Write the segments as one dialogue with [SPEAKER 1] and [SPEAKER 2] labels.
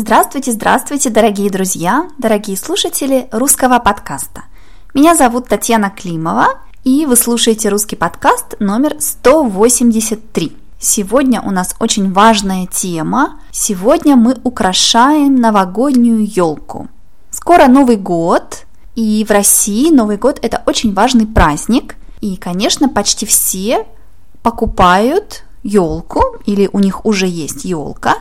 [SPEAKER 1] Здравствуйте, здравствуйте, дорогие друзья, дорогие слушатели русского подкаста. Меня зовут Татьяна Климова, и вы слушаете русский подкаст номер 183. Сегодня у нас очень важная тема. Сегодня мы украшаем новогоднюю елку. Скоро Новый год, и в России Новый год это очень важный праздник. И, конечно, почти все покупают елку, или у них уже есть елка,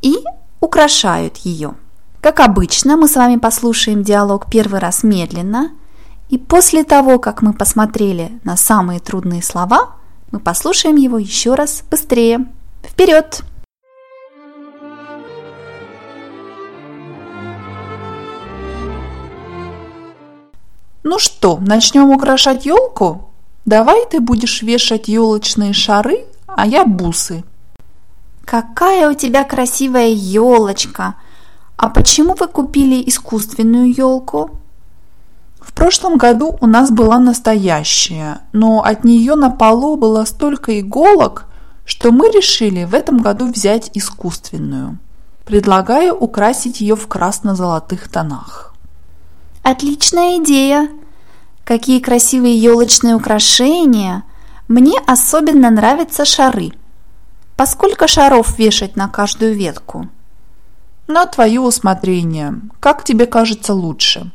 [SPEAKER 1] и украшают ее. Как обычно, мы с вами послушаем диалог первый раз медленно, и после того, как мы посмотрели на самые трудные слова, мы послушаем его еще раз быстрее. Вперед!
[SPEAKER 2] Ну что, начнем украшать елку? Давай ты будешь вешать елочные шары, а я бусы.
[SPEAKER 1] Какая у тебя красивая елочка! А почему вы купили искусственную елку?
[SPEAKER 2] В прошлом году у нас была настоящая, но от нее на полу было столько иголок, что мы решили в этом году взять искусственную. Предлагаю украсить ее в красно-золотых тонах.
[SPEAKER 1] Отличная идея! Какие красивые елочные украшения! Мне особенно нравятся шары – по сколько шаров вешать на каждую ветку?
[SPEAKER 2] На твое усмотрение. Как тебе кажется лучше?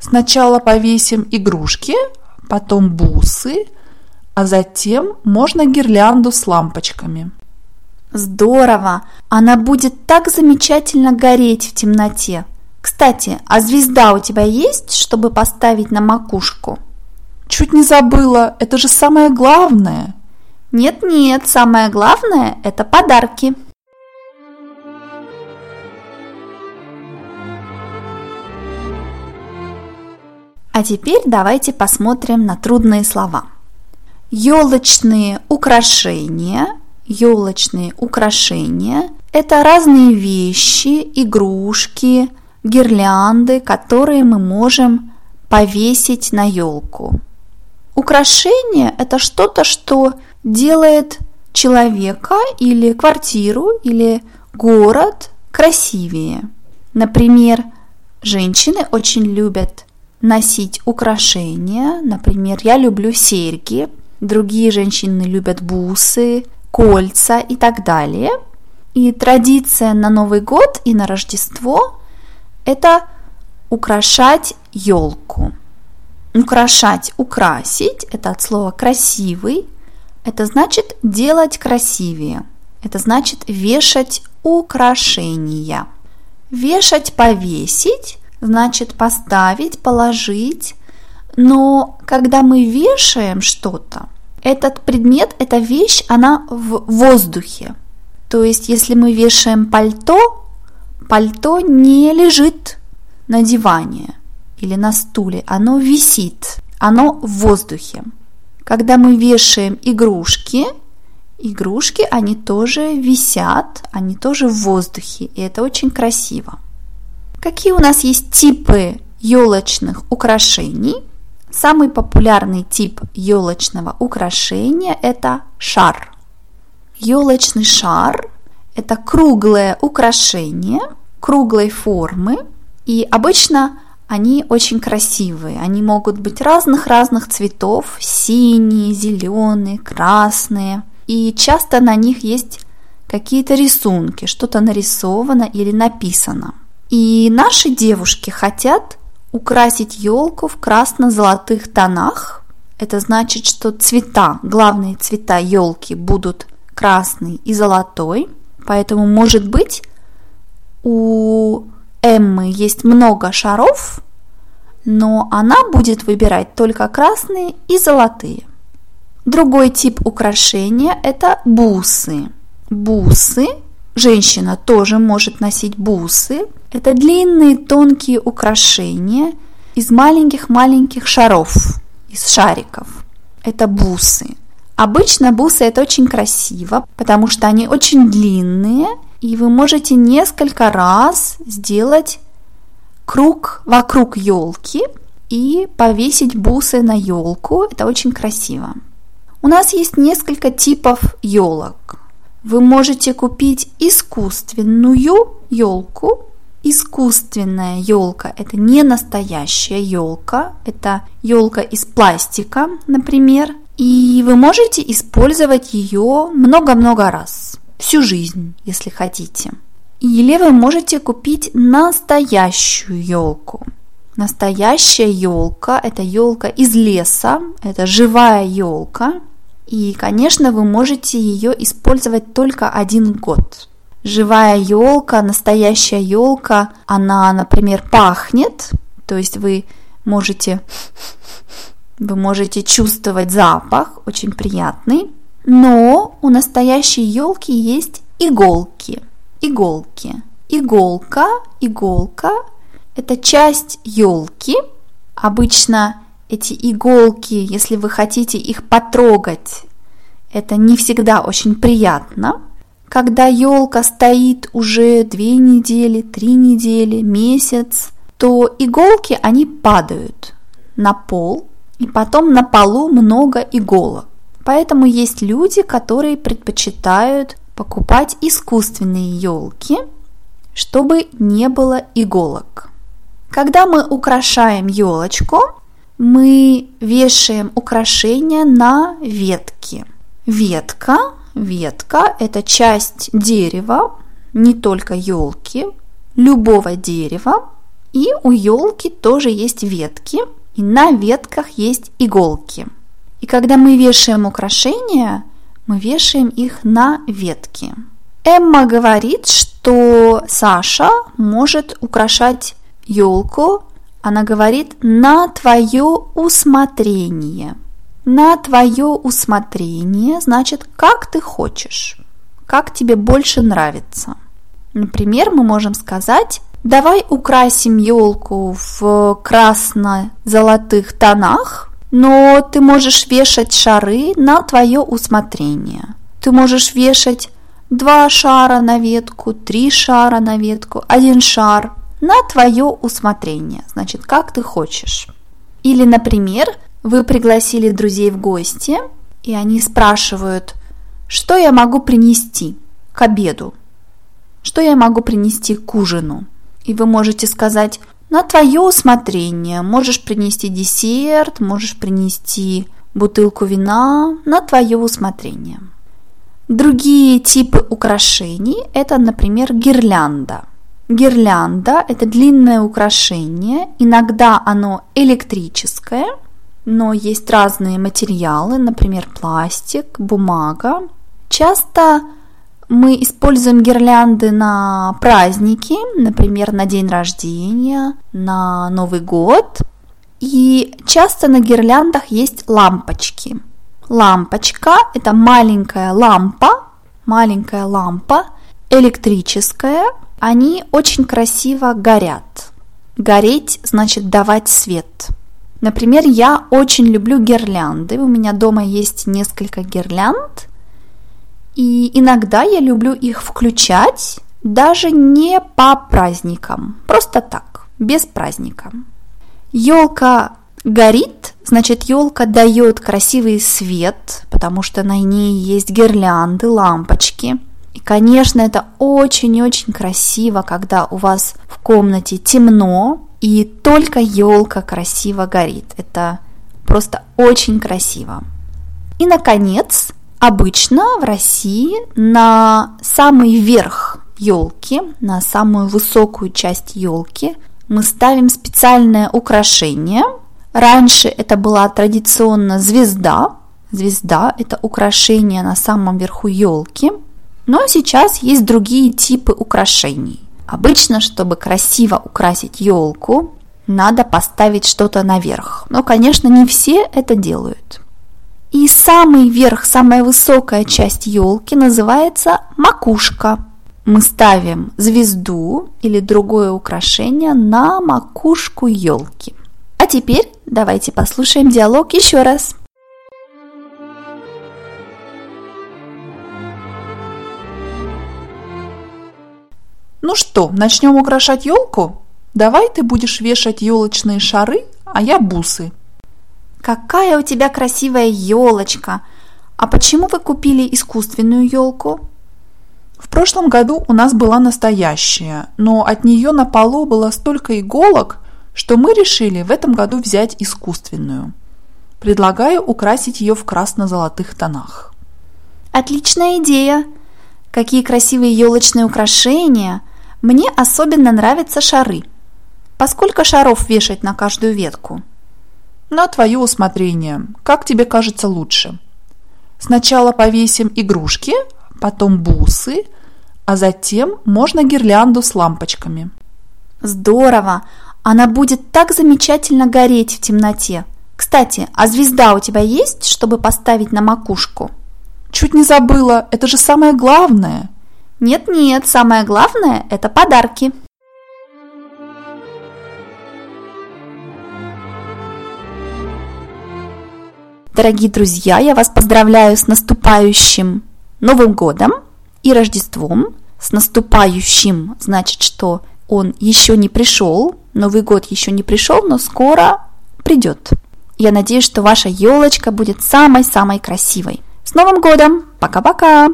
[SPEAKER 2] Сначала повесим игрушки, потом бусы, а затем можно гирлянду с лампочками.
[SPEAKER 1] Здорово! Она будет так замечательно гореть в темноте. Кстати, а звезда у тебя есть, чтобы поставить на макушку?
[SPEAKER 2] Чуть не забыла, это же самое главное –
[SPEAKER 1] нет-нет, самое главное – это подарки. А теперь давайте посмотрим на трудные слова. Елочные украшения. Елочные украшения – это разные вещи, игрушки, гирлянды, которые мы можем повесить на елку. Украшение – это что-то, что делает человека или квартиру или город красивее. Например, женщины очень любят носить украшения. Например, я люблю серьги, другие женщины любят бусы, кольца и так далее. И традиция на Новый год и на Рождество – это украшать елку. Украшать, украсить – это от слова красивый, это значит делать красивее. Это значит вешать украшения. Вешать, повесить значит поставить, положить. Но когда мы вешаем что-то, этот предмет, эта вещь, она в воздухе. То есть, если мы вешаем пальто, пальто не лежит на диване или на стуле, оно висит, оно в воздухе. Когда мы вешаем игрушки, игрушки, они тоже висят, они тоже в воздухе, и это очень красиво. Какие у нас есть типы елочных украшений? Самый популярный тип елочного украшения – это шар. Елочный шар – это круглое украшение круглой формы, и обычно они очень красивые, они могут быть разных-разных цветов, синие, зеленые, красные. И часто на них есть какие-то рисунки, что-то нарисовано или написано. И наши девушки хотят украсить елку в красно-золотых тонах. Это значит, что цвета, главные цвета елки будут красный и золотой. Поэтому, может быть, у Эммы есть много шаров, но она будет выбирать только красные и золотые. Другой тип украшения – это бусы. Бусы. Женщина тоже может носить бусы. Это длинные тонкие украшения из маленьких-маленьких шаров, из шариков. Это бусы. Обычно бусы это очень красиво, потому что они очень длинные – и вы можете несколько раз сделать круг вокруг елки и повесить бусы на елку. Это очень красиво. У нас есть несколько типов елок. Вы можете купить искусственную елку. Искусственная елка – это не настоящая елка, это елка из пластика, например, и вы можете использовать ее много-много раз, всю жизнь, если хотите. Или вы можете купить настоящую елку. Настоящая елка – это елка из леса, это живая елка. И, конечно, вы можете ее использовать только один год. Живая елка, настоящая елка, она, например, пахнет, то есть вы можете, вы можете чувствовать запах, очень приятный. Но у настоящей елки есть иголки. Иголки. Иголка, иголка это часть елки. Обычно эти иголки, если вы хотите их потрогать, это не всегда очень приятно. Когда елка стоит уже две недели, три недели, месяц, то иголки, они падают на пол, и потом на полу много иголок. Поэтому есть люди, которые предпочитают покупать искусственные елки, чтобы не было иголок. Когда мы украшаем елочку, мы вешаем украшения на ветки. Ветка, ветка – это часть дерева, не только елки, любого дерева. И у елки тоже есть ветки, и на ветках есть иголки. И когда мы вешаем украшения, мы вешаем их на ветки. Эмма говорит, что Саша может украшать елку, она говорит на твое усмотрение. На твое усмотрение значит, как ты хочешь, как тебе больше нравится. Например, мы можем сказать, давай украсим елку в красно-золотых тонах, но ты можешь вешать шары на твое усмотрение. Ты можешь вешать два шара на ветку, три шара на ветку, один шар – на твое усмотрение, значит, как ты хочешь. Или, например, вы пригласили друзей в гости, и они спрашивают, что я могу принести к обеду, что я могу принести к ужину. И вы можете сказать, на твое усмотрение, можешь принести десерт, можешь принести бутылку вина, на твое усмотрение. Другие типы украшений – это, например, гирлянда – Гирлянда – это длинное украшение, иногда оно электрическое, но есть разные материалы, например, пластик, бумага. Часто мы используем гирлянды на праздники, например, на день рождения, на Новый год. И часто на гирляндах есть лампочки. Лампочка – это маленькая лампа, маленькая лампа, электрическая, они очень красиво горят. Гореть значит давать свет. Например, я очень люблю гирлянды. У меня дома есть несколько гирлянд. И иногда я люблю их включать, даже не по праздникам, просто так, без праздника. Елка горит, значит елка дает красивый свет, потому что на ней есть гирлянды, лампочки – и, конечно, это очень-очень красиво, когда у вас в комнате темно, и только елка красиво горит. Это просто очень красиво. И, наконец, обычно в России на самый верх елки, на самую высокую часть елки мы ставим специальное украшение. Раньше это была традиционно звезда. Звезда – это украшение на самом верху елки – но сейчас есть другие типы украшений. Обычно, чтобы красиво украсить елку, надо поставить что-то наверх. Но, конечно, не все это делают. И самый верх, самая высокая часть елки называется макушка. Мы ставим звезду или другое украшение на макушку елки. А теперь давайте послушаем диалог еще раз.
[SPEAKER 2] Ну что, начнем украшать елку? Давай ты будешь вешать елочные шары, а я бусы.
[SPEAKER 1] Какая у тебя красивая елочка! А почему вы купили искусственную елку? В прошлом году у нас была настоящая, но от нее на полу было столько иголок, что мы решили в этом году взять искусственную. Предлагаю украсить ее в красно-золотых тонах.
[SPEAKER 2] Отличная идея! Какие красивые елочные украшения! Мне особенно нравятся шары. Поскольку шаров вешать на каждую ветку?
[SPEAKER 1] На твое усмотрение. Как тебе кажется лучше? Сначала повесим игрушки, потом бусы, а затем можно гирлянду с лампочками.
[SPEAKER 2] Здорово! Она будет так замечательно гореть в темноте. Кстати, а звезда у тебя есть, чтобы поставить на макушку?
[SPEAKER 1] Чуть не забыла, это же самое главное.
[SPEAKER 2] Нет-нет, самое главное – это подарки. Дорогие друзья, я вас поздравляю с наступающим Новым годом и Рождеством. С наступающим значит, что он еще не пришел, Новый год еще не пришел, но скоро придет. Я надеюсь, что ваша елочка будет самой-самой красивой. С Новым годом! Пока-пока!